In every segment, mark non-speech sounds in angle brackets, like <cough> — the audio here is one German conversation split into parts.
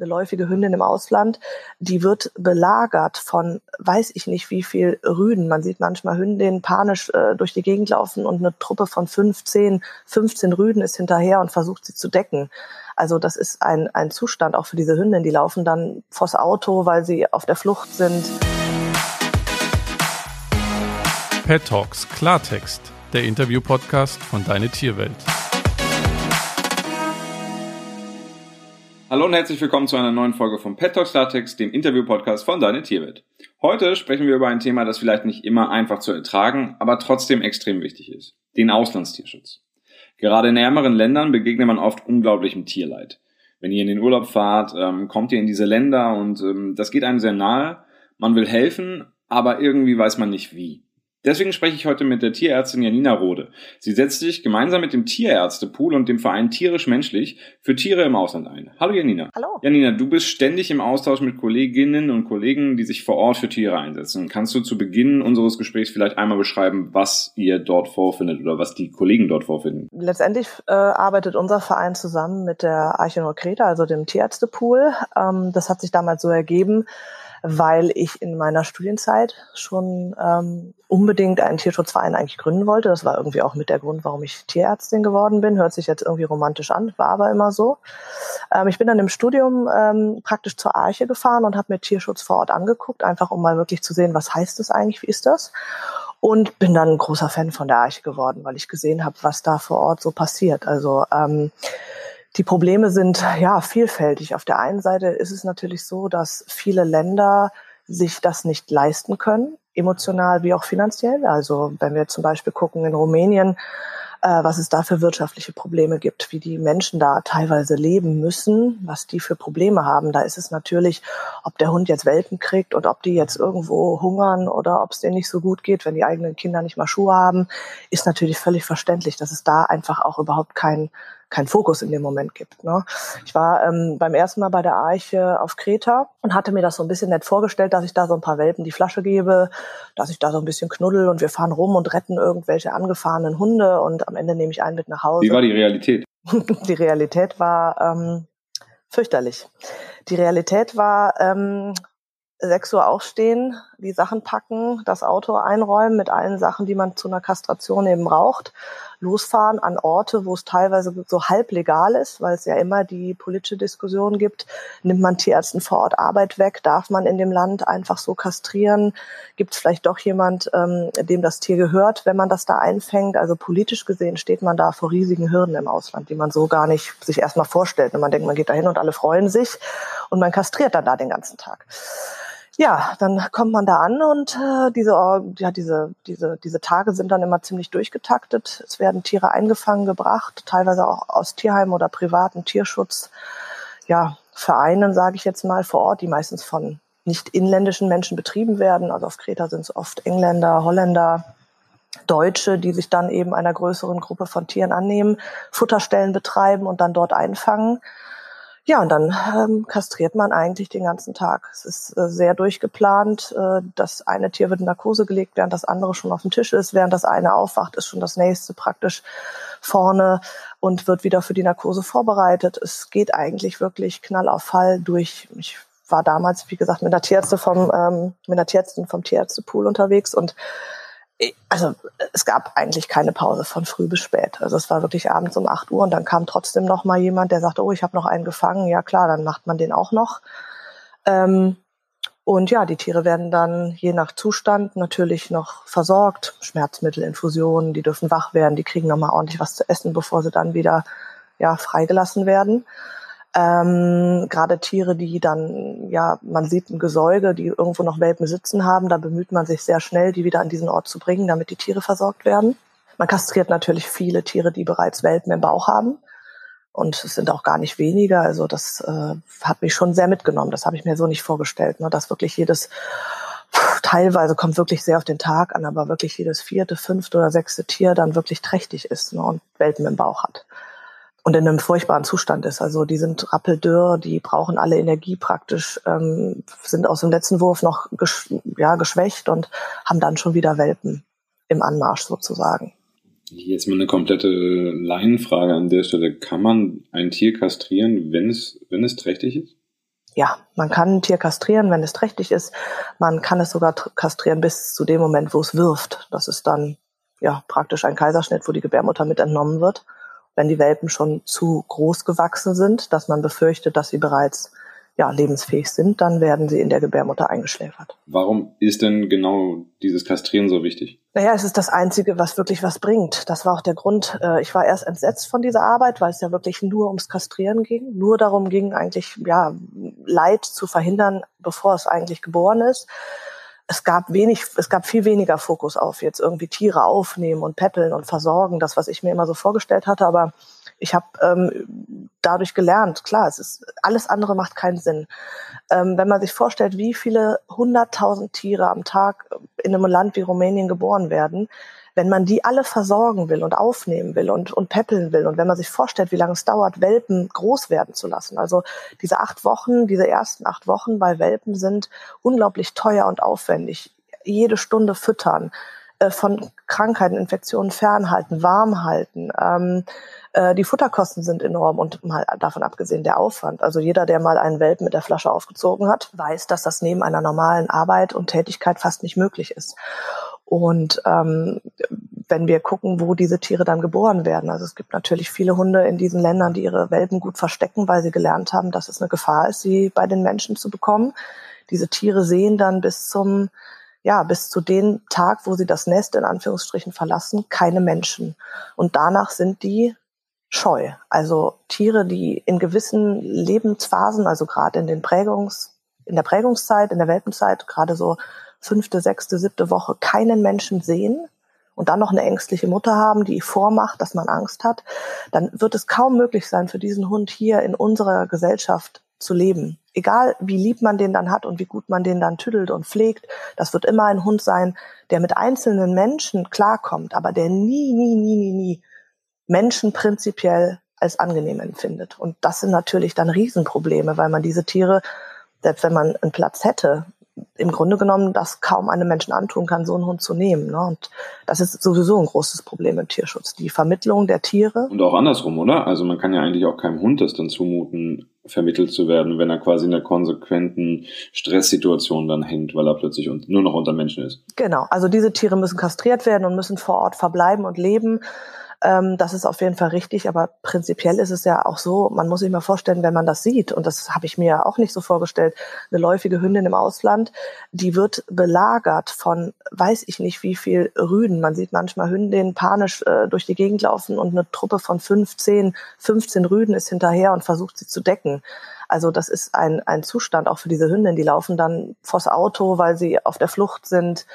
eine läufige Hündin im Ausland, die wird belagert von weiß ich nicht wie viel Rüden. Man sieht manchmal Hündinnen panisch äh, durch die Gegend laufen und eine Truppe von 15, 15 Rüden ist hinterher und versucht sie zu decken. Also das ist ein, ein Zustand auch für diese Hündin. Die laufen dann vors Auto, weil sie auf der Flucht sind. Pet Talks Klartext, der Interview-Podcast von Deine Tierwelt. Hallo und herzlich willkommen zu einer neuen Folge von Pet Talks Klartext, dem Interview-Podcast von Deine Tierwelt. Heute sprechen wir über ein Thema, das vielleicht nicht immer einfach zu ertragen, aber trotzdem extrem wichtig ist. Den Auslandstierschutz. Gerade in ärmeren Ländern begegnet man oft unglaublichem Tierleid. Wenn ihr in den Urlaub fahrt, ähm, kommt ihr in diese Länder und ähm, das geht einem sehr nahe. Man will helfen, aber irgendwie weiß man nicht wie. Deswegen spreche ich heute mit der Tierärztin Janina Rode. Sie setzt sich gemeinsam mit dem Tierärztepool und dem Verein Tierisch-Menschlich für Tiere im Ausland ein. Hallo Janina. Hallo. Janina, du bist ständig im Austausch mit Kolleginnen und Kollegen, die sich vor Ort für Tiere einsetzen. Kannst du zu Beginn unseres Gesprächs vielleicht einmal beschreiben, was ihr dort vorfindet oder was die Kollegen dort vorfinden? Letztendlich äh, arbeitet unser Verein zusammen mit der Arche Kreta, also dem Tierärztepool. Ähm, das hat sich damals so ergeben, weil ich in meiner Studienzeit schon ähm, unbedingt einen Tierschutzverein eigentlich gründen wollte. Das war irgendwie auch mit der Grund, warum ich Tierärztin geworden bin. Hört sich jetzt irgendwie romantisch an, war aber immer so. Ähm, ich bin dann im Studium ähm, praktisch zur Arche gefahren und habe mir Tierschutz vor Ort angeguckt, einfach um mal wirklich zu sehen, was heißt das eigentlich, wie ist das? Und bin dann ein großer Fan von der Arche geworden, weil ich gesehen habe, was da vor Ort so passiert. Also ähm, die Probleme sind ja vielfältig. Auf der einen Seite ist es natürlich so, dass viele Länder sich das nicht leisten können, emotional wie auch finanziell. Also wenn wir zum Beispiel gucken in Rumänien, äh, was es da für wirtschaftliche Probleme gibt, wie die Menschen da teilweise leben müssen, was die für Probleme haben. Da ist es natürlich, ob der Hund jetzt Welpen kriegt und ob die jetzt irgendwo hungern oder ob es denen nicht so gut geht, wenn die eigenen Kinder nicht mal Schuhe haben, ist natürlich völlig verständlich, dass es da einfach auch überhaupt kein kein Fokus in dem Moment gibt. Ne? Ich war ähm, beim ersten Mal bei der Arche auf Kreta und hatte mir das so ein bisschen nett vorgestellt, dass ich da so ein paar Welpen die Flasche gebe, dass ich da so ein bisschen knuddel und wir fahren rum und retten irgendwelche angefahrenen Hunde und am Ende nehme ich einen mit nach Hause. Wie war die Realität? <laughs> die Realität war ähm, fürchterlich. Die Realität war ähm, 6 Uhr aufstehen, die Sachen packen, das Auto einräumen mit allen Sachen, die man zu einer Kastration eben braucht, losfahren an Orte, wo es teilweise so halb legal ist, weil es ja immer die politische Diskussion gibt, nimmt man Tierärzten vor Ort Arbeit weg, darf man in dem Land einfach so kastrieren, gibt es vielleicht doch jemand, ähm, dem das Tier gehört, wenn man das da einfängt. Also politisch gesehen steht man da vor riesigen Hürden im Ausland, die man so gar nicht sich erstmal vorstellt. Und man denkt, man geht da hin und alle freuen sich und man kastriert dann da den ganzen Tag ja, dann kommt man da an und äh, diese, ja, diese, diese, diese Tage sind dann immer ziemlich durchgetaktet. Es werden Tiere eingefangen, gebracht, teilweise auch aus Tierheimen oder privaten Tierschutz, ja, Vereinen, sage ich jetzt mal, vor Ort, die meistens von nicht inländischen Menschen betrieben werden. Also auf Kreta sind es oft Engländer, Holländer, Deutsche, die sich dann eben einer größeren Gruppe von Tieren annehmen, Futterstellen betreiben und dann dort einfangen. Ja, und dann ähm, kastriert man eigentlich den ganzen Tag. Es ist äh, sehr durchgeplant. Äh, das eine Tier wird in Narkose gelegt, während das andere schon auf dem Tisch ist. Während das eine aufwacht, ist schon das nächste praktisch vorne und wird wieder für die Narkose vorbereitet. Es geht eigentlich wirklich Knall auf Fall durch. Ich war damals, wie gesagt, mit der Tierärztin vom, ähm, mit der Tierärztin vom Tierärztepool unterwegs und also es gab eigentlich keine Pause von früh bis spät. Also es war wirklich abends um 8 Uhr und dann kam trotzdem noch mal jemand, der sagte, oh, ich habe noch einen gefangen. Ja klar, dann macht man den auch noch. Ähm, und ja, die Tiere werden dann je nach Zustand natürlich noch versorgt. Schmerzmittel, Infusionen, die dürfen wach werden, die kriegen noch mal ordentlich was zu essen, bevor sie dann wieder ja, freigelassen werden. Ähm, Gerade Tiere, die dann, ja, man sieht ein Gesäuge, die irgendwo noch Welpen sitzen haben, da bemüht man sich sehr schnell, die wieder an diesen Ort zu bringen, damit die Tiere versorgt werden. Man kastriert natürlich viele Tiere, die bereits Welpen im Bauch haben. Und es sind auch gar nicht weniger. Also das äh, hat mich schon sehr mitgenommen. Das habe ich mir so nicht vorgestellt, ne? dass wirklich jedes, teilweise kommt wirklich sehr auf den Tag an, aber wirklich jedes vierte, fünfte oder sechste Tier dann wirklich trächtig ist ne? und Welpen im Bauch hat und in einem furchtbaren Zustand ist. Also die sind rappeldürr, die brauchen alle Energie praktisch, ähm, sind aus dem letzten Wurf noch gesch ja, geschwächt und haben dann schon wieder Welpen im Anmarsch sozusagen. Jetzt mal eine komplette Laienfrage an der Stelle. Kann man ein Tier kastrieren, wenn es, wenn es trächtig ist? ja, man kann ein Tier kastrieren, wenn es trächtig ist. Man kann es sogar kastrieren bis zu dem Moment, wo es wirft. Das ist dann ja praktisch ein Kaiserschnitt, wo die Gebärmutter mit entnommen wird. Wenn die Welpen schon zu groß gewachsen sind, dass man befürchtet, dass sie bereits ja, lebensfähig sind, dann werden sie in der Gebärmutter eingeschläfert. Warum ist denn genau dieses Kastrieren so wichtig? Naja, es ist das Einzige, was wirklich was bringt. Das war auch der Grund. Äh, ich war erst entsetzt von dieser Arbeit, weil es ja wirklich nur ums Kastrieren ging. Nur darum ging, eigentlich ja, Leid zu verhindern, bevor es eigentlich geboren ist es gab wenig, es gab viel weniger Fokus auf jetzt irgendwie Tiere aufnehmen und peppeln und versorgen, das, was ich mir immer so vorgestellt hatte. Aber ich habe ähm, dadurch gelernt, klar, es ist alles andere macht keinen Sinn. Ähm, wenn man sich vorstellt, wie viele hunderttausend Tiere am Tag in einem Land wie Rumänien geboren werden, wenn man die alle versorgen will und aufnehmen will und, und peppeln will und wenn man sich vorstellt, wie lange es dauert, Welpen groß werden zu lassen. Also diese acht Wochen, diese ersten acht Wochen bei Welpen sind unglaublich teuer und aufwendig. Jede Stunde füttern, äh, von Krankheiten, Infektionen fernhalten, warm halten. Ähm, äh, die Futterkosten sind enorm und mal davon abgesehen der Aufwand. Also jeder, der mal einen Welpen mit der Flasche aufgezogen hat, weiß, dass das neben einer normalen Arbeit und Tätigkeit fast nicht möglich ist. Und ähm, wenn wir gucken, wo diese Tiere dann geboren werden, also es gibt natürlich viele Hunde in diesen Ländern, die ihre Welpen gut verstecken, weil sie gelernt haben, dass es eine Gefahr ist, sie bei den Menschen zu bekommen. Diese Tiere sehen dann bis zum ja, bis zu dem Tag, wo sie das Nest in Anführungsstrichen verlassen, keine Menschen. Und danach sind die scheu. Also Tiere, die in gewissen Lebensphasen, also gerade in den Prägungs, in der Prägungszeit, in der Welpenzeit, gerade so fünfte, sechste, siebte Woche keinen Menschen sehen und dann noch eine ängstliche Mutter haben, die vormacht, dass man Angst hat, dann wird es kaum möglich sein, für diesen Hund hier in unserer Gesellschaft zu leben. Egal wie lieb man den dann hat und wie gut man den dann tüdelt und pflegt, das wird immer ein Hund sein, der mit einzelnen Menschen klarkommt, aber der nie, nie, nie, nie, nie Menschen prinzipiell als angenehm empfindet. Und das sind natürlich dann Riesenprobleme, weil man diese Tiere, selbst wenn man einen Platz hätte, im Grunde genommen das kaum einem Menschen antun kann, so einen Hund zu nehmen. Ne? Und das ist sowieso ein großes Problem im Tierschutz. Die Vermittlung der Tiere. Und auch andersrum, oder? Also man kann ja eigentlich auch keinem Hund das dann zumuten, vermittelt zu werden, wenn er quasi in einer konsequenten Stresssituation dann hängt, weil er plötzlich nur noch unter Menschen ist. Genau. Also diese Tiere müssen kastriert werden und müssen vor Ort verbleiben und leben. Ähm, das ist auf jeden Fall richtig, aber prinzipiell ist es ja auch so, man muss sich mal vorstellen, wenn man das sieht, und das habe ich mir auch nicht so vorgestellt, eine läufige Hündin im Ausland, die wird belagert von weiß ich nicht wie viel Rüden. Man sieht manchmal Hündinnen panisch äh, durch die Gegend laufen und eine Truppe von 15, 15 Rüden ist hinterher und versucht sie zu decken. Also das ist ein, ein Zustand auch für diese Hündin. Die laufen dann vors Auto, weil sie auf der Flucht sind.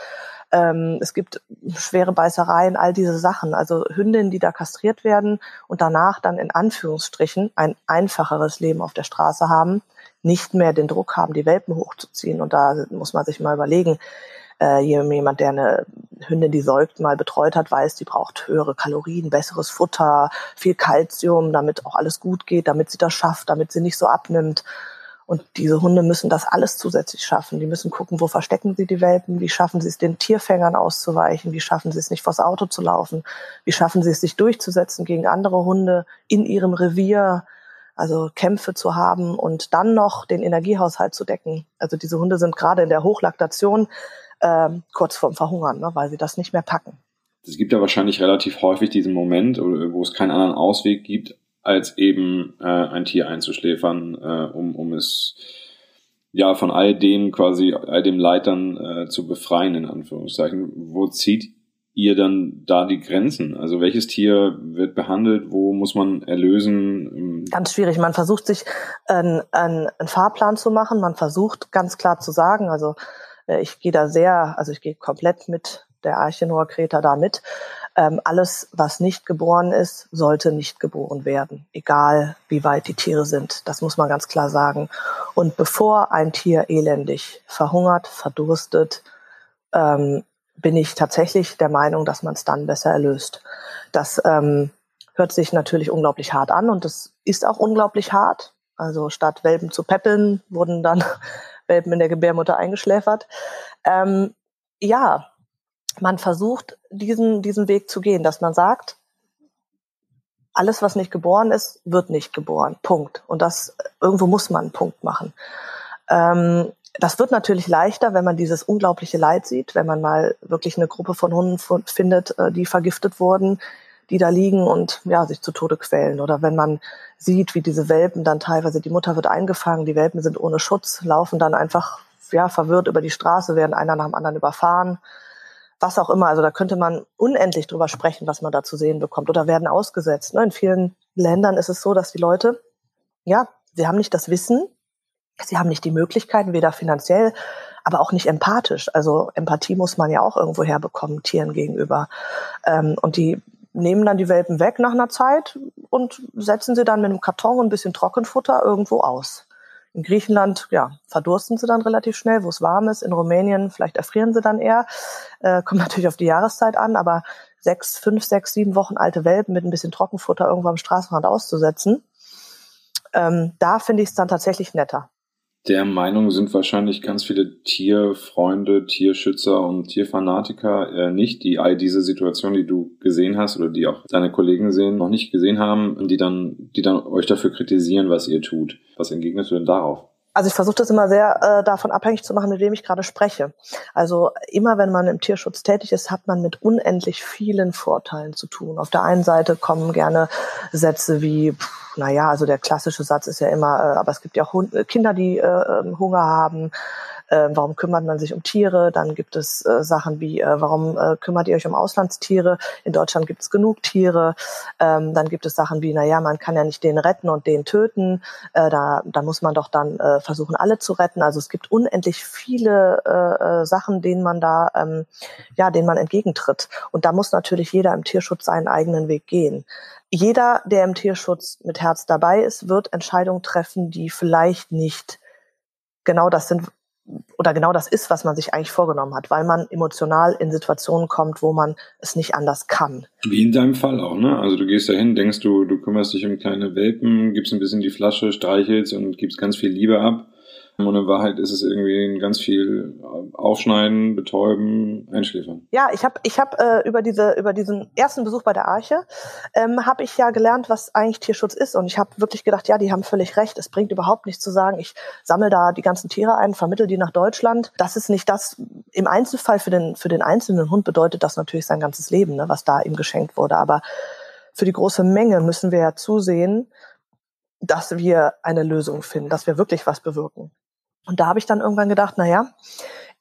Ähm, es gibt schwere Beißereien, all diese Sachen. Also Hündinnen, die da kastriert werden und danach dann in Anführungsstrichen ein einfacheres Leben auf der Straße haben, nicht mehr den Druck haben, die Welpen hochzuziehen. Und da muss man sich mal überlegen, äh, jemand, der eine Hündin, die säugt, mal betreut hat, weiß, die braucht höhere Kalorien, besseres Futter, viel Kalzium, damit auch alles gut geht, damit sie das schafft, damit sie nicht so abnimmt. Und diese Hunde müssen das alles zusätzlich schaffen. Die müssen gucken, wo verstecken sie die Welpen, wie schaffen sie es, den Tierfängern auszuweichen, wie schaffen sie es nicht vors Auto zu laufen, wie schaffen sie es, sich durchzusetzen gegen andere Hunde in ihrem Revier, also Kämpfe zu haben und dann noch den Energiehaushalt zu decken. Also diese Hunde sind gerade in der Hochlaktation äh, kurz vorm Verhungern, ne, weil sie das nicht mehr packen. Es gibt ja wahrscheinlich relativ häufig diesen Moment, wo es keinen anderen Ausweg gibt, als eben äh, ein Tier einzuschläfern, äh, um, um es ja von all dem quasi, all dem Leid dann äh, zu befreien, in Anführungszeichen. Wo zieht ihr dann da die Grenzen? Also welches Tier wird behandelt, wo muss man erlösen? Ganz schwierig. Man versucht sich einen, einen, einen Fahrplan zu machen. Man versucht ganz klar zu sagen, also äh, ich gehe da sehr, also ich gehe komplett mit der Arche Noah Kreta da mit ähm, alles, was nicht geboren ist, sollte nicht geboren werden, egal wie weit die Tiere sind. Das muss man ganz klar sagen. Und bevor ein Tier elendig verhungert, verdurstet, ähm, bin ich tatsächlich der Meinung, dass man es dann besser erlöst. Das ähm, hört sich natürlich unglaublich hart an und das ist auch unglaublich hart. Also statt Welpen zu peppeln, wurden dann <laughs> Welpen in der Gebärmutter eingeschläfert. Ähm, ja, man versucht, diesen, diesen Weg zu gehen, dass man sagt, alles, was nicht geboren ist, wird nicht geboren. Punkt. Und das irgendwo muss man einen Punkt machen. Ähm, das wird natürlich leichter, wenn man dieses unglaubliche Leid sieht, wenn man mal wirklich eine Gruppe von Hunden findet, äh, die vergiftet wurden, die da liegen und ja, sich zu Tode quälen. Oder wenn man sieht, wie diese Welpen dann teilweise, die Mutter wird eingefangen, die Welpen sind ohne Schutz, laufen dann einfach ja, verwirrt über die Straße, werden einer nach dem anderen überfahren was auch immer. Also da könnte man unendlich drüber sprechen, was man da zu sehen bekommt oder werden ausgesetzt. Ne? In vielen Ländern ist es so, dass die Leute, ja, sie haben nicht das Wissen, sie haben nicht die Möglichkeiten, weder finanziell, aber auch nicht empathisch. Also Empathie muss man ja auch irgendwo herbekommen, Tieren gegenüber. Ähm, und die nehmen dann die Welpen weg nach einer Zeit und setzen sie dann mit einem Karton und ein bisschen Trockenfutter irgendwo aus. In Griechenland, ja, verdursten sie dann relativ schnell, wo es warm ist. In Rumänien vielleicht erfrieren sie dann eher. Äh, kommt <laughs> natürlich auf die Jahreszeit an, aber sechs, fünf, sechs, sieben Wochen alte Welpen mit ein bisschen Trockenfutter irgendwo am Straßenrand auszusetzen, ähm, da finde ich es dann tatsächlich netter der Meinung sind wahrscheinlich ganz viele Tierfreunde, Tierschützer und Tierfanatiker äh, nicht, die all diese Situationen, die du gesehen hast oder die auch deine Kollegen sehen, noch nicht gesehen haben und die dann, die dann euch dafür kritisieren, was ihr tut. Was entgegnest du denn darauf? Also ich versuche das immer sehr äh, davon abhängig zu machen, mit wem ich gerade spreche. Also immer wenn man im Tierschutz tätig ist, hat man mit unendlich vielen Vorteilen zu tun. Auf der einen Seite kommen gerne Sätze wie, pff, naja, also der klassische Satz ist ja immer, äh, aber es gibt ja auch Hund Kinder, die äh, ähm, Hunger haben, äh, warum kümmert man sich um Tiere? Dann gibt es äh, Sachen wie, äh, warum äh, kümmert ihr euch um Auslandstiere? In Deutschland gibt es genug Tiere. Ähm, dann gibt es Sachen wie, naja, man kann ja nicht den retten und den töten. Äh, da, da muss man doch dann äh, versuchen, alle zu retten. Also es gibt unendlich viele äh, äh, Sachen, denen man da, ähm, ja, denen man entgegentritt. Und da muss natürlich jeder im Tierschutz seinen eigenen Weg gehen jeder, der im Tierschutz mit Herz dabei ist, wird Entscheidungen treffen, die vielleicht nicht genau das sind, oder genau das ist, was man sich eigentlich vorgenommen hat, weil man emotional in Situationen kommt, wo man es nicht anders kann. Wie in deinem Fall auch, ne? Also du gehst dahin, denkst du, du kümmerst dich um kleine Welpen, gibst ein bisschen die Flasche, streichelst und gibst ganz viel Liebe ab. Und in Wahrheit ist es irgendwie ganz viel Aufschneiden, Betäuben, Einschläfern. Ja, ich habe ich hab, äh, über diese über diesen ersten Besuch bei der Arche ähm, habe ich ja gelernt, was eigentlich Tierschutz ist und ich habe wirklich gedacht, ja, die haben völlig recht. Es bringt überhaupt nichts zu sagen, ich sammle da die ganzen Tiere ein, vermittel die nach Deutschland. Das ist nicht das. Im Einzelfall für den für den einzelnen Hund bedeutet das natürlich sein ganzes Leben, ne, was da ihm geschenkt wurde. Aber für die große Menge müssen wir ja zusehen, dass wir eine Lösung finden, dass wir wirklich was bewirken. Und da habe ich dann irgendwann gedacht, na ja,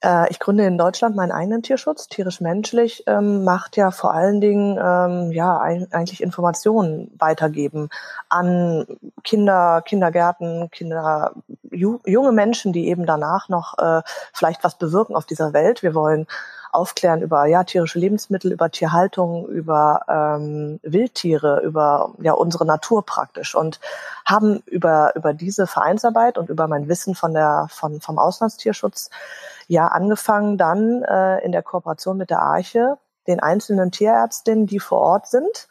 äh, ich gründe in Deutschland meinen eigenen Tierschutz, tierisch-menschlich, ähm, macht ja vor allen Dingen ähm, ja ein, eigentlich Informationen weitergeben an Kinder, Kindergärten, Kinder, ju, junge Menschen, die eben danach noch äh, vielleicht was bewirken auf dieser Welt. Wir wollen aufklären über ja, tierische Lebensmittel, über Tierhaltung, über ähm, Wildtiere, über ja, unsere Natur praktisch und haben über, über diese Vereinsarbeit und über mein Wissen von der, von, vom Auslandstierschutz ja angefangen dann äh, in der Kooperation mit der Arche den einzelnen Tierärztinnen, die vor Ort sind,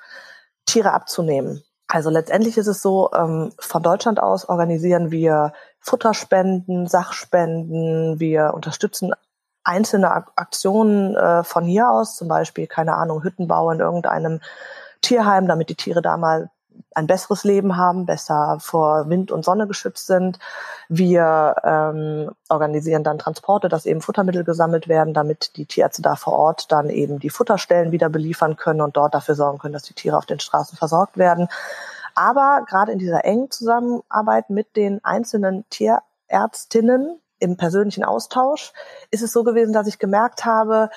Tiere abzunehmen. Also letztendlich ist es so, ähm, von Deutschland aus organisieren wir Futterspenden, Sachspenden, wir unterstützen einzelne Aktionen äh, von hier aus, zum Beispiel, keine Ahnung, Hüttenbau in irgendeinem Tierheim, damit die Tiere da mal ein besseres Leben haben, besser vor Wind und Sonne geschützt sind. Wir ähm, organisieren dann Transporte, dass eben Futtermittel gesammelt werden, damit die Tierärzte da vor Ort dann eben die Futterstellen wieder beliefern können und dort dafür sorgen können, dass die Tiere auf den Straßen versorgt werden. Aber gerade in dieser engen Zusammenarbeit mit den einzelnen Tierärztinnen im persönlichen Austausch ist es so gewesen, dass ich gemerkt habe,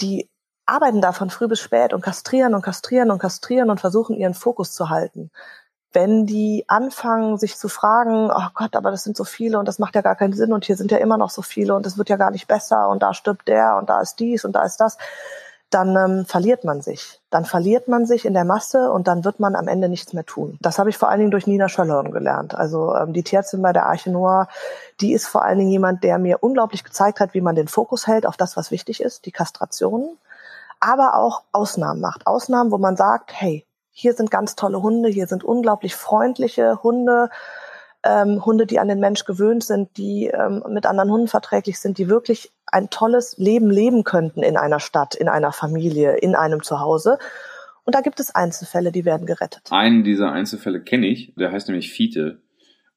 die arbeiten da von früh bis spät und kastrieren und kastrieren und kastrieren und versuchen ihren Fokus zu halten. Wenn die anfangen, sich zu fragen, oh Gott, aber das sind so viele und das macht ja gar keinen Sinn und hier sind ja immer noch so viele und es wird ja gar nicht besser und da stirbt der und da ist dies und da ist das, dann ähm, verliert man sich. Dann verliert man sich in der Masse und dann wird man am Ende nichts mehr tun. Das habe ich vor allen Dingen durch Nina Schöllhorn gelernt. Also ähm, die Tierärztin bei der Arche Noir, die ist vor allen Dingen jemand, der mir unglaublich gezeigt hat, wie man den Fokus hält auf das, was wichtig ist, die Kastration, aber auch Ausnahmen macht. Ausnahmen, wo man sagt, hey, hier sind ganz tolle Hunde, hier sind unglaublich freundliche Hunde, ähm, Hunde, die an den Mensch gewöhnt sind, die ähm, mit anderen Hunden verträglich sind, die wirklich ein tolles Leben leben könnten in einer Stadt, in einer Familie, in einem Zuhause. Und da gibt es Einzelfälle, die werden gerettet. Einen dieser Einzelfälle kenne ich, der heißt nämlich Fiete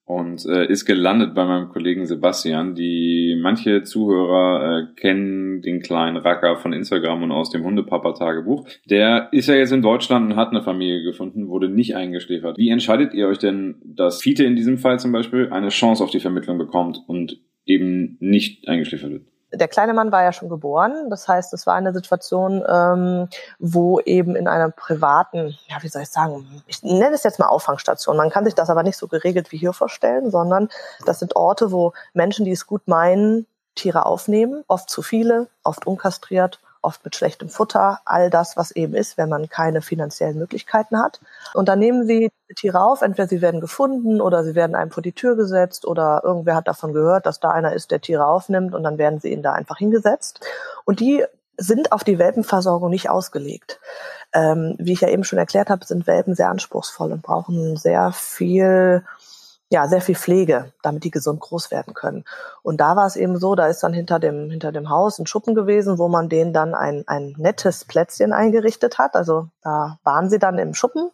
und äh, ist gelandet bei meinem Kollegen Sebastian. Die manche Zuhörer äh, kennen den kleinen Racker von Instagram und aus dem Hundepapa-Tagebuch. Der ist ja jetzt in Deutschland und hat eine Familie gefunden, wurde nicht eingeschläfert. Wie entscheidet ihr euch denn, dass Fiete in diesem Fall zum Beispiel eine Chance auf die Vermittlung bekommt und eben nicht eingeschläfert wird? Der kleine Mann war ja schon geboren. Das heißt, es war eine Situation, ähm, wo eben in einer privaten, ja, wie soll ich sagen, ich nenne es jetzt mal Auffangstation. Man kann sich das aber nicht so geregelt wie hier vorstellen, sondern das sind Orte, wo Menschen, die es gut meinen, Tiere aufnehmen, oft zu viele, oft unkastriert oft mit schlechtem Futter, all das, was eben ist, wenn man keine finanziellen Möglichkeiten hat. Und dann nehmen sie Tiere auf, entweder sie werden gefunden oder sie werden einem vor die Tür gesetzt oder irgendwer hat davon gehört, dass da einer ist, der Tiere aufnimmt und dann werden sie ihnen da einfach hingesetzt. Und die sind auf die Welpenversorgung nicht ausgelegt. Ähm, wie ich ja eben schon erklärt habe, sind Welpen sehr anspruchsvoll und brauchen sehr viel ja, sehr viel Pflege, damit die gesund groß werden können. Und da war es eben so, da ist dann hinter dem, hinter dem Haus ein Schuppen gewesen, wo man denen dann ein, ein nettes Plätzchen eingerichtet hat. Also da waren sie dann im Schuppen,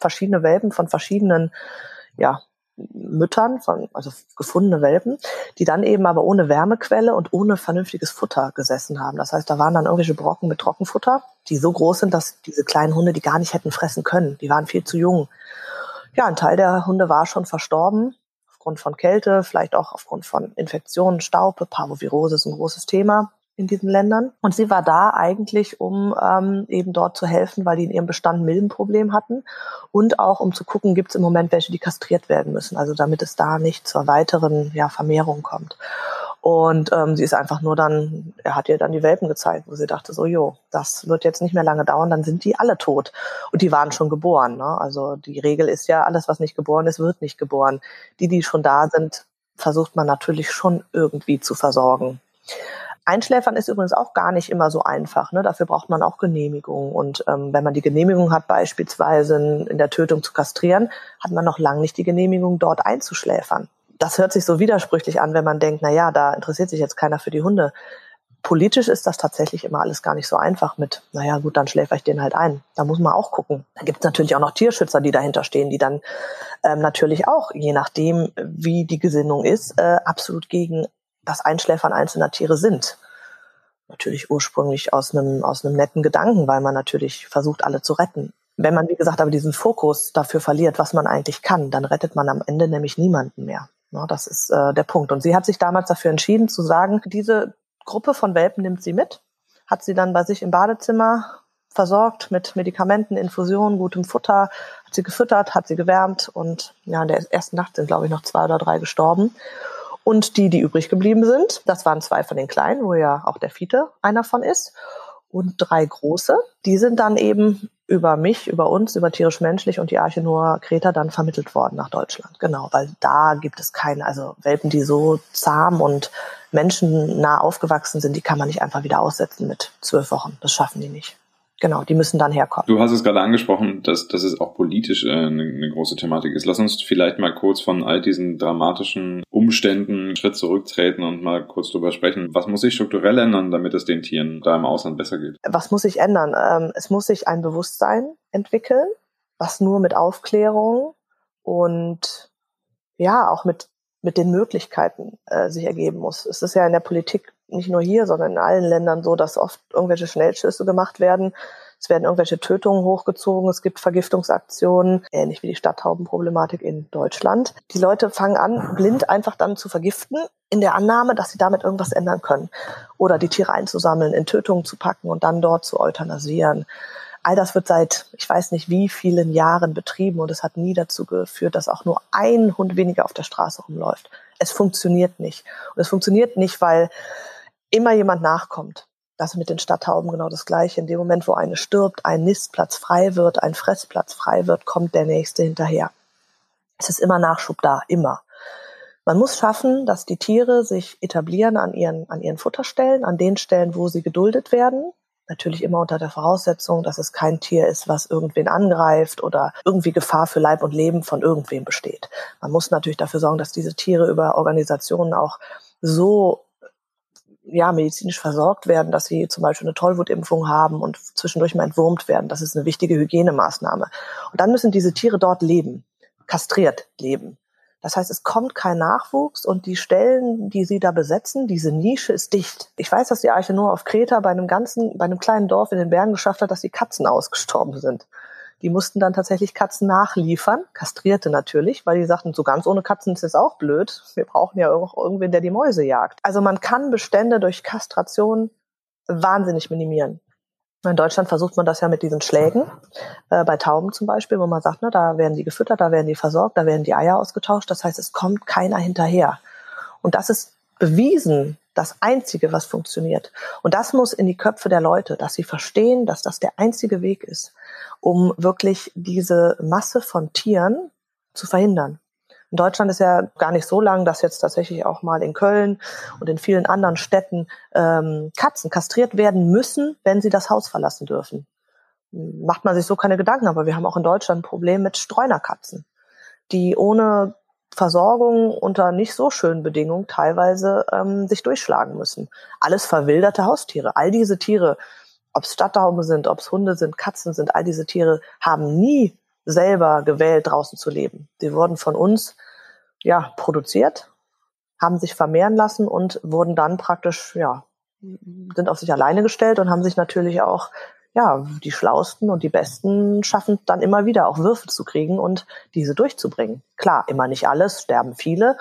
verschiedene Welpen von verschiedenen, ja, Müttern, von, also gefundene Welpen, die dann eben aber ohne Wärmequelle und ohne vernünftiges Futter gesessen haben. Das heißt, da waren dann irgendwelche Brocken mit Trockenfutter, die so groß sind, dass diese kleinen Hunde die gar nicht hätten fressen können. Die waren viel zu jung ja, ein Teil der Hunde war schon verstorben, aufgrund von Kälte, vielleicht auch aufgrund von Infektionen, Staupe, Parvovirose ist ein großes Thema in diesen Ländern. Und sie war da eigentlich, um ähm, eben dort zu helfen, weil die in ihrem Bestand Milbenproblem hatten und auch um zu gucken, gibt es im Moment welche, die kastriert werden müssen, also damit es da nicht zur weiteren ja, Vermehrung kommt. Und ähm, sie ist einfach nur dann, er hat ihr dann die Welpen gezeigt, wo sie dachte, so, jo, das wird jetzt nicht mehr lange dauern, dann sind die alle tot. Und die waren schon geboren. Ne? Also die Regel ist ja, alles, was nicht geboren ist, wird nicht geboren. Die, die schon da sind, versucht man natürlich schon irgendwie zu versorgen. Einschläfern ist übrigens auch gar nicht immer so einfach. Ne? Dafür braucht man auch Genehmigung. Und ähm, wenn man die Genehmigung hat, beispielsweise in der Tötung zu kastrieren, hat man noch lange nicht die Genehmigung, dort einzuschläfern das hört sich so widersprüchlich an, wenn man denkt, na ja, da interessiert sich jetzt keiner für die Hunde. Politisch ist das tatsächlich immer alles gar nicht so einfach mit, naja, gut, dann schläfer ich den halt ein. Da muss man auch gucken. Da gibt es natürlich auch noch Tierschützer, die dahinter stehen, die dann ähm, natürlich auch, je nachdem, wie die Gesinnung ist, äh, absolut gegen das Einschläfern einzelner Tiere sind. Natürlich ursprünglich aus einem, aus einem netten Gedanken, weil man natürlich versucht, alle zu retten. Wenn man, wie gesagt, aber diesen Fokus dafür verliert, was man eigentlich kann, dann rettet man am Ende nämlich niemanden mehr. Na, das ist äh, der Punkt. Und sie hat sich damals dafür entschieden zu sagen, diese Gruppe von Welpen nimmt sie mit, hat sie dann bei sich im Badezimmer versorgt mit Medikamenten, Infusionen, gutem Futter, hat sie gefüttert, hat sie gewärmt und ja, in der ersten Nacht sind, glaube ich, noch zwei oder drei gestorben. Und die, die übrig geblieben sind, das waren zwei von den Kleinen, wo ja auch der Fiete einer von ist und drei große. Die sind dann eben über mich, über uns, über tierisch-menschlich und die Arche Noah Kreta dann vermittelt worden nach Deutschland. Genau, weil da gibt es keine, also Welpen, die so zahm und menschennah aufgewachsen sind, die kann man nicht einfach wieder aussetzen mit zwölf Wochen. Das schaffen die nicht genau, die müssen dann herkommen. Du hast es gerade angesprochen, dass, dass es auch politisch äh, eine, eine große Thematik ist. Lass uns vielleicht mal kurz von all diesen dramatischen Umständen einen Schritt zurücktreten und mal kurz drüber sprechen. Was muss sich strukturell ändern, damit es den Tieren da im Ausland besser geht? Was muss sich ändern? Ähm, es muss sich ein Bewusstsein entwickeln, was nur mit Aufklärung und ja, auch mit mit den Möglichkeiten äh, sich ergeben muss. Es ist ja in der Politik nicht nur hier, sondern in allen Ländern so, dass oft irgendwelche Schnellschüsse gemacht werden. Es werden irgendwelche Tötungen hochgezogen, es gibt Vergiftungsaktionen, ähnlich wie die Stadttaubenproblematik in Deutschland. Die Leute fangen an, blind einfach dann zu vergiften, in der Annahme, dass sie damit irgendwas ändern können. Oder die Tiere einzusammeln, in Tötungen zu packen und dann dort zu euthanasieren. All das wird seit, ich weiß nicht wie vielen Jahren betrieben und es hat nie dazu geführt, dass auch nur ein Hund weniger auf der Straße rumläuft. Es funktioniert nicht. Und es funktioniert nicht, weil immer jemand nachkommt. Das mit den Stadttauben genau das Gleiche. In dem Moment, wo eine stirbt, ein Nistplatz frei wird, ein Fressplatz frei wird, kommt der nächste hinterher. Es ist immer Nachschub da, immer. Man muss schaffen, dass die Tiere sich etablieren an ihren, an ihren Futterstellen, an den Stellen, wo sie geduldet werden. Natürlich immer unter der Voraussetzung, dass es kein Tier ist, was irgendwen angreift oder irgendwie Gefahr für Leib und Leben von irgendwem besteht. Man muss natürlich dafür sorgen, dass diese Tiere über Organisationen auch so ja, medizinisch versorgt werden, dass sie zum Beispiel eine Tollwutimpfung haben und zwischendurch mal entwurmt werden. Das ist eine wichtige Hygienemaßnahme. Und dann müssen diese Tiere dort leben, kastriert leben. Das heißt, es kommt kein Nachwuchs und die Stellen, die sie da besetzen, diese Nische ist dicht. Ich weiß, dass die Arche nur auf Kreta bei einem ganzen, bei einem kleinen Dorf in den Bergen geschafft hat, dass die Katzen ausgestorben sind. Die mussten dann tatsächlich Katzen nachliefern, kastrierte natürlich, weil die sagten, so ganz ohne Katzen ist es auch blöd. Wir brauchen ja auch irgendwen, der die Mäuse jagt. Also man kann Bestände durch Kastration wahnsinnig minimieren. In Deutschland versucht man das ja mit diesen Schlägen, äh, bei Tauben zum Beispiel, wo man sagt, ne, da werden die gefüttert, da werden die versorgt, da werden die Eier ausgetauscht. Das heißt, es kommt keiner hinterher. Und das ist bewiesen das Einzige, was funktioniert. Und das muss in die Köpfe der Leute, dass sie verstehen, dass das der einzige Weg ist, um wirklich diese Masse von Tieren zu verhindern. In Deutschland ist ja gar nicht so lang, dass jetzt tatsächlich auch mal in Köln und in vielen anderen Städten ähm, Katzen kastriert werden müssen, wenn sie das Haus verlassen dürfen. Macht man sich so keine Gedanken, aber wir haben auch in Deutschland ein Problem mit Streunerkatzen, die ohne Versorgung unter nicht so schönen Bedingungen teilweise ähm, sich durchschlagen müssen. Alles verwilderte Haustiere. All diese Tiere, ob es Stadttauben sind, ob es Hunde sind, Katzen sind, all diese Tiere haben nie selber gewählt, draußen zu leben. Sie wurden von uns ja produziert, haben sich vermehren lassen und wurden dann praktisch ja sind auf sich alleine gestellt und haben sich natürlich auch ja, die Schlausten und die Besten schaffen dann immer wieder auch Würfe zu kriegen und diese durchzubringen. Klar, immer nicht alles, sterben viele,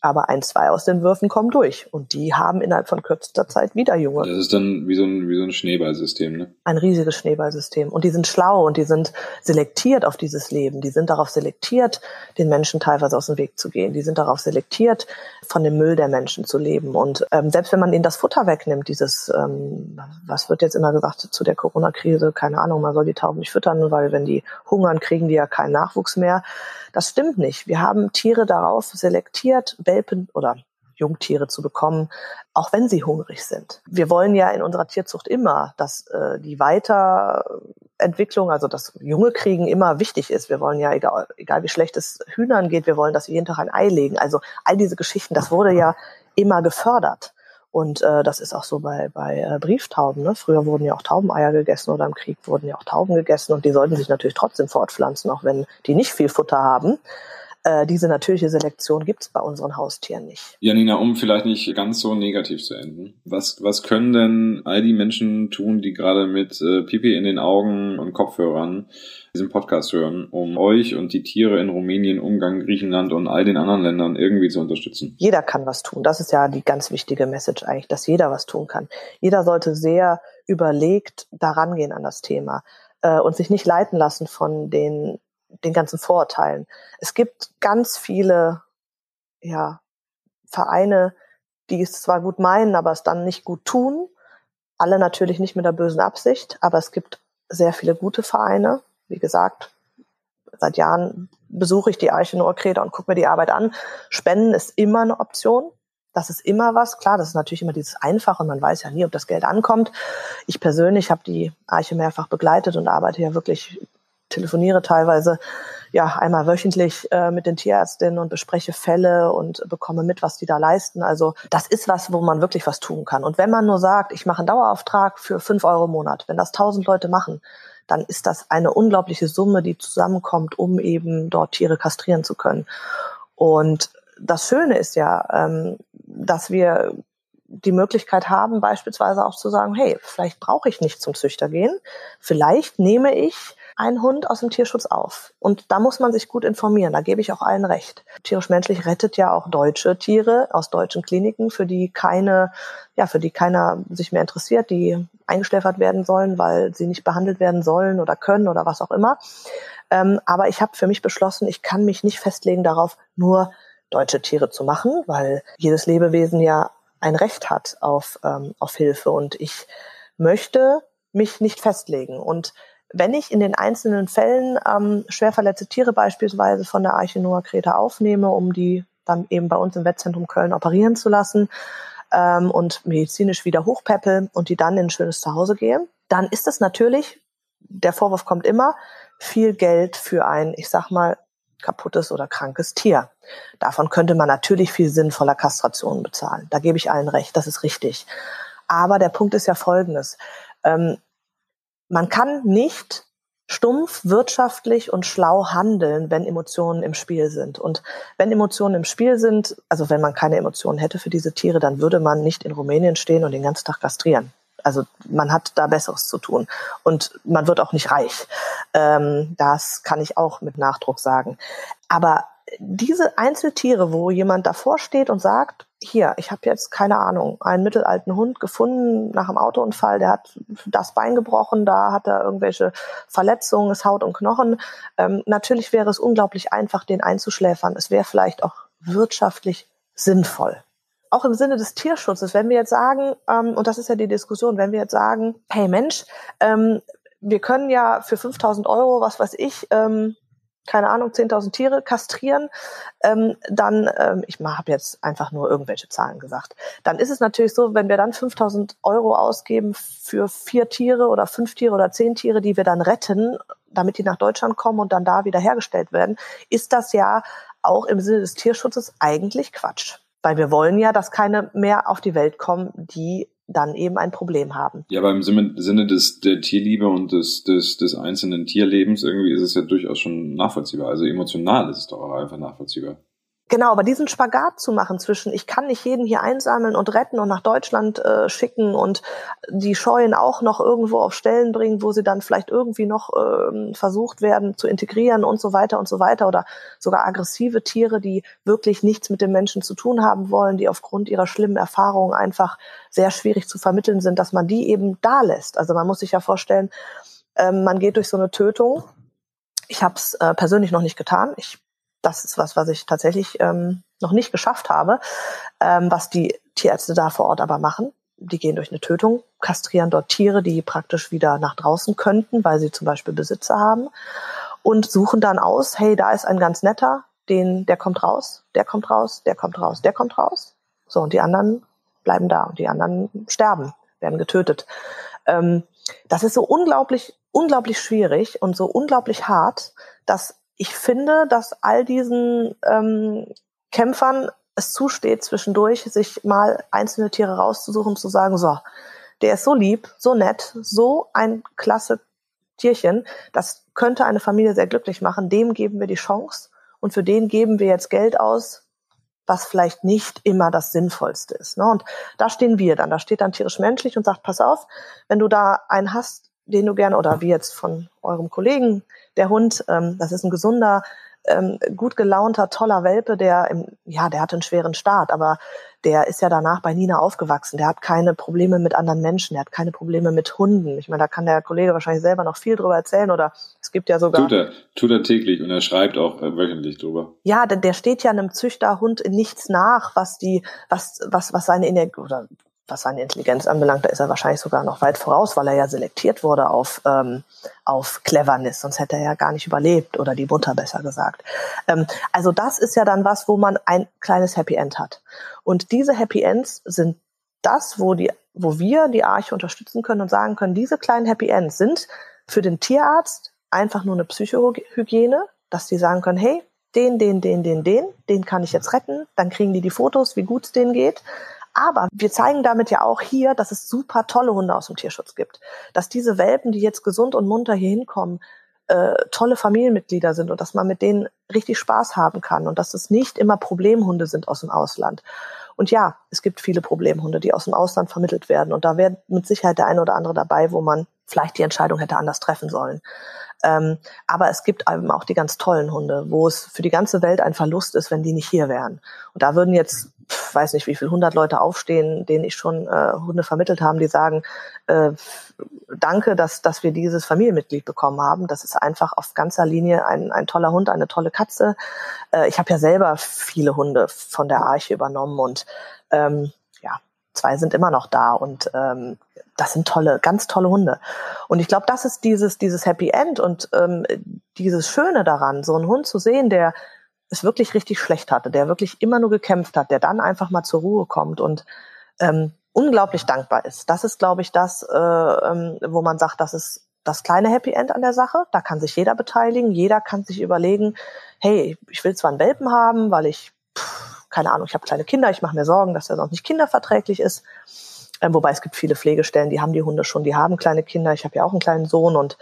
aber ein, zwei aus den Würfen kommen durch. Und die haben innerhalb von kürzester Zeit wieder Junge. Das ist dann wie so ein, wie so ein Schneeballsystem, ne? Ein riesiges Schneeballsystem. Und die sind schlau und die sind selektiert auf dieses Leben. Die sind darauf selektiert, den Menschen teilweise aus dem Weg zu gehen. Die sind darauf selektiert, von dem Müll der Menschen zu leben. Und ähm, selbst wenn man ihnen das Futter wegnimmt, dieses, ähm, was wird jetzt immer gesagt zu der Corona-Krise, keine Ahnung, man soll die Tauben nicht füttern, weil wenn die hungern, kriegen die ja keinen Nachwuchs mehr. Das stimmt nicht. Wir haben Tiere darauf selektiert, Welpen oder Jungtiere zu bekommen, auch wenn sie hungrig sind. Wir wollen ja in unserer Tierzucht immer, dass äh, die Weiterentwicklung, also das junge Kriegen immer wichtig ist. Wir wollen ja, egal, egal wie schlecht es Hühnern geht, wir wollen, dass sie jeden Tag ein Ei legen. Also all diese Geschichten, das wurde ja immer gefördert. Und äh, das ist auch so bei, bei äh, Brieftauben. Ne? Früher wurden ja auch Taubeneier gegessen oder im Krieg wurden ja auch Tauben gegessen und die sollten sich natürlich trotzdem fortpflanzen, auch wenn die nicht viel Futter haben. Äh, diese natürliche Selektion gibt es bei unseren Haustieren nicht. Janina, um vielleicht nicht ganz so negativ zu enden, was, was können denn all die Menschen tun, die gerade mit äh, Pipi in den Augen und Kopfhörern diesen Podcast hören, um euch und die Tiere in Rumänien, Ungarn, Griechenland und all den anderen Ländern irgendwie zu unterstützen? Jeder kann was tun. Das ist ja die ganz wichtige Message eigentlich, dass jeder was tun kann. Jeder sollte sehr überlegt daran gehen an das Thema äh, und sich nicht leiten lassen von den den ganzen Vorurteilen. Es gibt ganz viele ja, Vereine, die es zwar gut meinen, aber es dann nicht gut tun. Alle natürlich nicht mit der bösen Absicht, aber es gibt sehr viele gute Vereine. Wie gesagt, seit Jahren besuche ich die Arche Nordkreta und gucke mir die Arbeit an. Spenden ist immer eine Option. Das ist immer was. Klar, das ist natürlich immer dieses Einfache. Man weiß ja nie, ob das Geld ankommt. Ich persönlich habe die Arche mehrfach begleitet und arbeite ja wirklich telefoniere teilweise ja einmal wöchentlich äh, mit den Tierärztinnen und bespreche Fälle und bekomme mit, was die da leisten. Also das ist was, wo man wirklich was tun kann. Und wenn man nur sagt, ich mache einen Dauerauftrag für fünf Euro im Monat, wenn das tausend Leute machen, dann ist das eine unglaubliche Summe, die zusammenkommt, um eben dort Tiere kastrieren zu können. Und das Schöne ist ja, ähm, dass wir die Möglichkeit haben, beispielsweise auch zu sagen, hey, vielleicht brauche ich nicht zum Züchter gehen, vielleicht nehme ich einen Hund aus dem Tierschutz auf. Und da muss man sich gut informieren, da gebe ich auch allen recht. Tierisch-menschlich rettet ja auch deutsche Tiere aus deutschen Kliniken, für die keine, ja, für die keiner sich mehr interessiert, die eingeschläfert werden sollen, weil sie nicht behandelt werden sollen oder können oder was auch immer. Ähm, aber ich habe für mich beschlossen, ich kann mich nicht festlegen darauf, nur deutsche Tiere zu machen, weil jedes Lebewesen ja ein Recht hat auf, ähm, auf Hilfe. Und ich möchte mich nicht festlegen. Und wenn ich in den einzelnen Fällen ähm, schwer verletzte Tiere beispielsweise von der Arche Noah Kreta aufnehme, um die dann eben bei uns im Wettzentrum Köln operieren zu lassen ähm, und medizinisch wieder hochpeppel und die dann in ein schönes Zuhause gehe, dann ist es natürlich, der Vorwurf kommt immer, viel Geld für ein, ich sag mal, kaputtes oder krankes Tier. Davon könnte man natürlich viel sinnvoller Kastration bezahlen. Da gebe ich allen recht, das ist richtig. Aber der Punkt ist ja folgendes. Ähm, man kann nicht stumpf, wirtschaftlich und schlau handeln, wenn Emotionen im Spiel sind. Und wenn Emotionen im Spiel sind, also wenn man keine Emotionen hätte für diese Tiere, dann würde man nicht in Rumänien stehen und den ganzen Tag kastrieren. Also man hat da Besseres zu tun und man wird auch nicht reich. Ähm, das kann ich auch mit Nachdruck sagen. Aber diese Einzeltiere, wo jemand davor steht und sagt, hier, ich habe jetzt keine Ahnung, einen mittelalten Hund gefunden nach einem Autounfall, der hat das Bein gebrochen, da hat er irgendwelche Verletzungen, ist Haut und Knochen. Ähm, natürlich wäre es unglaublich einfach, den einzuschläfern. Es wäre vielleicht auch wirtschaftlich sinnvoll. Auch im Sinne des Tierschutzes, wenn wir jetzt sagen, ähm, und das ist ja die Diskussion, wenn wir jetzt sagen, hey Mensch, ähm, wir können ja für 5000 Euro, was weiß ich, ähm, keine Ahnung, 10.000 Tiere kastrieren, ähm, dann, ähm, ich habe jetzt einfach nur irgendwelche Zahlen gesagt, dann ist es natürlich so, wenn wir dann 5.000 Euro ausgeben für vier Tiere oder fünf Tiere oder zehn Tiere, die wir dann retten, damit die nach Deutschland kommen und dann da wieder hergestellt werden, ist das ja auch im Sinne des Tierschutzes eigentlich Quatsch. Weil wir wollen ja, dass keine mehr auf die Welt kommen, die dann eben ein Problem haben. Ja, aber im Sinne des, der Tierliebe und des, des, des einzelnen Tierlebens irgendwie ist es ja durchaus schon nachvollziehbar. Also emotional ist es doch auch einfach nachvollziehbar. Genau, aber diesen Spagat zu machen zwischen, ich kann nicht jeden hier einsammeln und retten und nach Deutschland äh, schicken und die Scheuen auch noch irgendwo auf Stellen bringen, wo sie dann vielleicht irgendwie noch äh, versucht werden zu integrieren und so weiter und so weiter oder sogar aggressive Tiere, die wirklich nichts mit dem Menschen zu tun haben wollen, die aufgrund ihrer schlimmen Erfahrungen einfach sehr schwierig zu vermitteln sind, dass man die eben da lässt. Also man muss sich ja vorstellen, äh, man geht durch so eine Tötung. Ich habe es äh, persönlich noch nicht getan. Ich das ist was, was ich tatsächlich ähm, noch nicht geschafft habe, ähm, was die Tierärzte da vor Ort aber machen. Die gehen durch eine Tötung, kastrieren dort Tiere, die praktisch wieder nach draußen könnten, weil sie zum Beispiel Besitzer haben und suchen dann aus, hey, da ist ein ganz netter, den, der kommt raus, der kommt raus, der kommt raus, der kommt raus. So, und die anderen bleiben da und die anderen sterben, werden getötet. Ähm, das ist so unglaublich, unglaublich schwierig und so unglaublich hart, dass ich finde, dass all diesen ähm, Kämpfern es zusteht, zwischendurch sich mal einzelne Tiere rauszusuchen und zu sagen, so, der ist so lieb, so nett, so ein klasse Tierchen, das könnte eine Familie sehr glücklich machen, dem geben wir die Chance und für den geben wir jetzt Geld aus, was vielleicht nicht immer das Sinnvollste ist. Ne? Und da stehen wir dann, da steht dann tierisch-menschlich und sagt, pass auf, wenn du da einen hast, den du gerne, oder wie jetzt von eurem Kollegen, der Hund, ähm, das ist ein gesunder, ähm, gut gelaunter, toller Welpe, der im, ja, der hatte einen schweren Start, aber der ist ja danach bei Nina aufgewachsen. Der hat keine Probleme mit anderen Menschen, der hat keine Probleme mit Hunden. Ich meine, da kann der Kollege wahrscheinlich selber noch viel drüber erzählen oder es gibt ja sogar. Tut er, tut er täglich und er schreibt auch äh, wöchentlich drüber. Ja, der, der steht ja einem Züchterhund in nichts nach, was die, was, was, was seine Energie oder was seine Intelligenz anbelangt, da ist er wahrscheinlich sogar noch weit voraus, weil er ja selektiert wurde auf, ähm, auf Cleverness, sonst hätte er ja gar nicht überlebt oder die Mutter besser gesagt. Ähm, also das ist ja dann was, wo man ein kleines Happy End hat. Und diese Happy Ends sind das, wo die, wo wir die Arche unterstützen können und sagen können, diese kleinen Happy Ends sind für den Tierarzt einfach nur eine Psychohygiene, dass die sagen können, hey, den, den, den, den, den, den kann ich jetzt retten, dann kriegen die die Fotos, wie gut es denen geht. Aber wir zeigen damit ja auch hier, dass es super tolle Hunde aus dem Tierschutz gibt. Dass diese Welpen, die jetzt gesund und munter hier hinkommen, äh, tolle Familienmitglieder sind und dass man mit denen richtig Spaß haben kann und dass es nicht immer Problemhunde sind aus dem Ausland. Und ja, es gibt viele Problemhunde, die aus dem Ausland vermittelt werden. Und da wäre mit Sicherheit der eine oder andere dabei, wo man vielleicht die Entscheidung hätte anders treffen sollen. Ähm, aber es gibt eben auch die ganz tollen Hunde, wo es für die ganze Welt ein Verlust ist, wenn die nicht hier wären. Und da würden jetzt, weiß nicht, wie viel hundert Leute aufstehen, denen ich schon äh, Hunde vermittelt haben, die sagen, äh, danke, dass, dass wir dieses Familienmitglied bekommen haben. Das ist einfach auf ganzer Linie ein, ein toller Hund, eine tolle Katze. Äh, ich habe ja selber viele Hunde von der Arche übernommen und ähm, ja, zwei sind immer noch da und ähm, das sind tolle, ganz tolle Hunde. Und ich glaube, das ist dieses, dieses Happy End und ähm, dieses Schöne daran, so einen Hund zu sehen, der es wirklich richtig schlecht hatte, der wirklich immer nur gekämpft hat, der dann einfach mal zur Ruhe kommt und ähm, unglaublich dankbar ist. Das ist, glaube ich, das, äh, ähm, wo man sagt, das ist das kleine Happy End an der Sache. Da kann sich jeder beteiligen. Jeder kann sich überlegen, hey, ich will zwar einen Welpen haben, weil ich, pff, keine Ahnung, ich habe kleine Kinder, ich mache mir Sorgen, dass er sonst nicht kinderverträglich ist. Ähm, wobei es gibt viele Pflegestellen, die haben die Hunde schon, die haben kleine Kinder. Ich habe ja auch einen kleinen Sohn und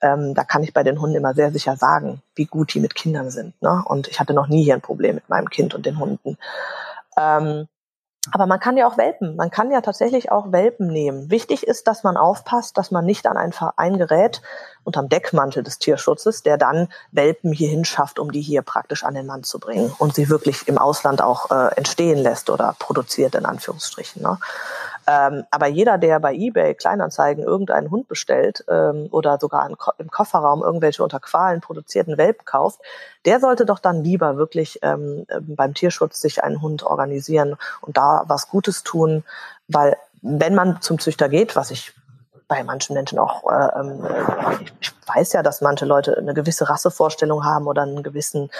ähm, da kann ich bei den Hunden immer sehr sicher sagen, wie gut die mit Kindern sind. Ne? Und ich hatte noch nie hier ein Problem mit meinem Kind und den Hunden. Ähm, aber man kann ja auch Welpen. Man kann ja tatsächlich auch Welpen nehmen. Wichtig ist, dass man aufpasst, dass man nicht an ein Verein gerät unterm Deckmantel des Tierschutzes, der dann Welpen hierhin schafft, um die hier praktisch an den Mann zu bringen und sie wirklich im Ausland auch äh, entstehen lässt oder produziert in Anführungsstrichen. Ne? Ähm, aber jeder, der bei eBay Kleinanzeigen irgendeinen Hund bestellt ähm, oder sogar im Kofferraum irgendwelche unter Qualen produzierten Welpen kauft, der sollte doch dann lieber wirklich ähm, beim Tierschutz sich einen Hund organisieren und da was Gutes tun, weil wenn man zum Züchter geht, was ich bei manchen Menschen auch, äh, ähm, ich, ich weiß ja, dass manche Leute eine gewisse Rassevorstellung haben oder einen gewissen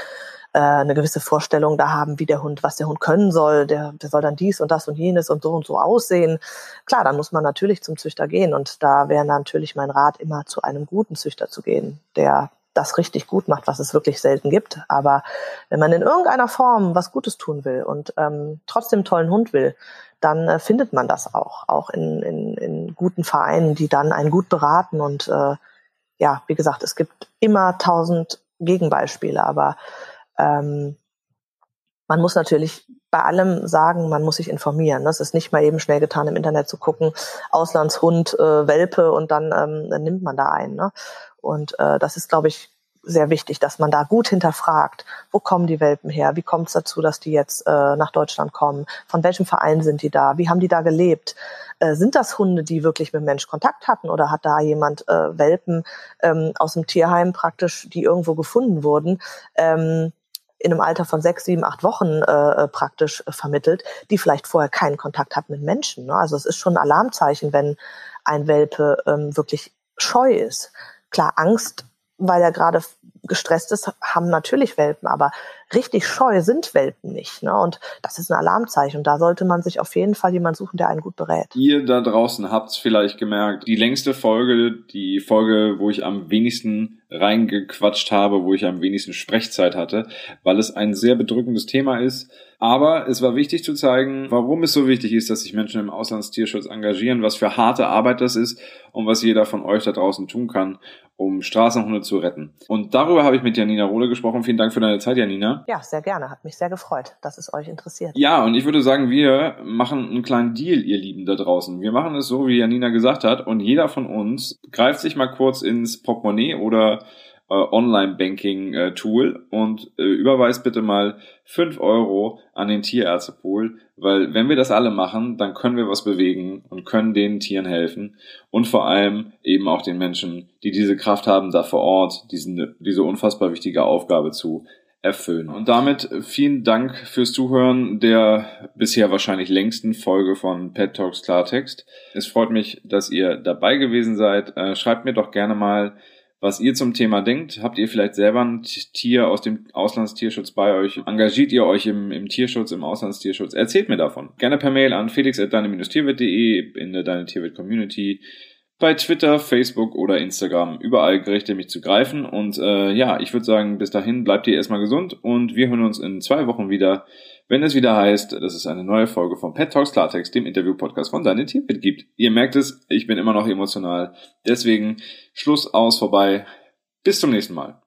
äh, eine gewisse Vorstellung da haben, wie der Hund, was der Hund können soll. Der, der soll dann dies und das und jenes und so und so aussehen. Klar, dann muss man natürlich zum Züchter gehen und da wäre natürlich mein Rat immer zu einem guten Züchter zu gehen, der das richtig gut macht, was es wirklich selten gibt. Aber wenn man in irgendeiner Form was Gutes tun will und ähm, trotzdem tollen Hund will, dann äh, findet man das auch, auch in, in, in guten Vereinen, die dann einen gut beraten. Und äh, ja, wie gesagt, es gibt immer tausend Gegenbeispiele, aber ähm, man muss natürlich bei allem sagen, man muss sich informieren. Das ist nicht mal eben schnell getan, im Internet zu gucken, Auslandshund, äh, Welpe und dann, ähm, dann nimmt man da einen. Ne? Und äh, das ist, glaube ich, sehr wichtig, dass man da gut hinterfragt, wo kommen die Welpen her, wie kommt es dazu, dass die jetzt äh, nach Deutschland kommen, von welchem Verein sind die da, wie haben die da gelebt, äh, sind das Hunde, die wirklich mit Mensch Kontakt hatten oder hat da jemand äh, Welpen ähm, aus dem Tierheim praktisch, die irgendwo gefunden wurden, ähm, in einem Alter von sechs, sieben, acht Wochen äh, praktisch äh, vermittelt, die vielleicht vorher keinen Kontakt hat mit Menschen. Ne? Also es ist schon ein Alarmzeichen, wenn ein Welpe ähm, wirklich scheu ist. Klar, Angst, weil er gerade gestresst ist, haben natürlich Welpen, aber richtig scheu sind Welpen nicht. Ne? Und das ist ein Alarmzeichen. Und da sollte man sich auf jeden Fall jemand suchen, der einen gut berät. Ihr da draußen habt es vielleicht gemerkt, die längste Folge, die Folge, wo ich am wenigsten reingequatscht habe, wo ich am wenigsten Sprechzeit hatte, weil es ein sehr bedrückendes Thema ist. Aber es war wichtig zu zeigen, warum es so wichtig ist, dass sich Menschen im Auslandstierschutz engagieren, was für harte Arbeit das ist und was jeder von euch da draußen tun kann, um Straßenhunde zu retten. Und darüber habe ich mit Janina Rohle gesprochen. Vielen Dank für deine Zeit, Janina. Ja, sehr gerne. Hat mich sehr gefreut, dass es euch interessiert. Ja, und ich würde sagen, wir machen einen kleinen Deal, ihr Lieben da draußen. Wir machen es so, wie Janina gesagt hat, und jeder von uns greift sich mal kurz ins Portemonnaie oder äh, Online-Banking-Tool und äh, überweist bitte mal fünf Euro an den Tierärztepool, weil wenn wir das alle machen, dann können wir was bewegen und können den Tieren helfen und vor allem eben auch den Menschen, die diese Kraft haben, da vor Ort diesen, diese unfassbar wichtige Aufgabe zu erfüllen. Und damit vielen Dank fürs Zuhören der bisher wahrscheinlich längsten Folge von Pet Talks Klartext. Es freut mich, dass ihr dabei gewesen seid. Äh, schreibt mir doch gerne mal, was ihr zum Thema denkt. Habt ihr vielleicht selber ein Tier aus dem Auslandstierschutz bei euch? Engagiert ihr euch im, im Tierschutz, im Auslandstierschutz? Erzählt mir davon. Gerne per Mail an felix.deine-tierwirt.de in der Deine Tierwirt Community bei Twitter, Facebook oder Instagram. Überall gerecht mich zu greifen. Und äh, ja, ich würde sagen, bis dahin bleibt ihr erstmal gesund und wir hören uns in zwei Wochen wieder wenn es wieder heißt, dass es eine neue Folge von Pet Talks Klartext, dem Interview-Podcast von Deine Tierpet gibt. Ihr merkt es, ich bin immer noch emotional. Deswegen Schluss aus, vorbei. Bis zum nächsten Mal.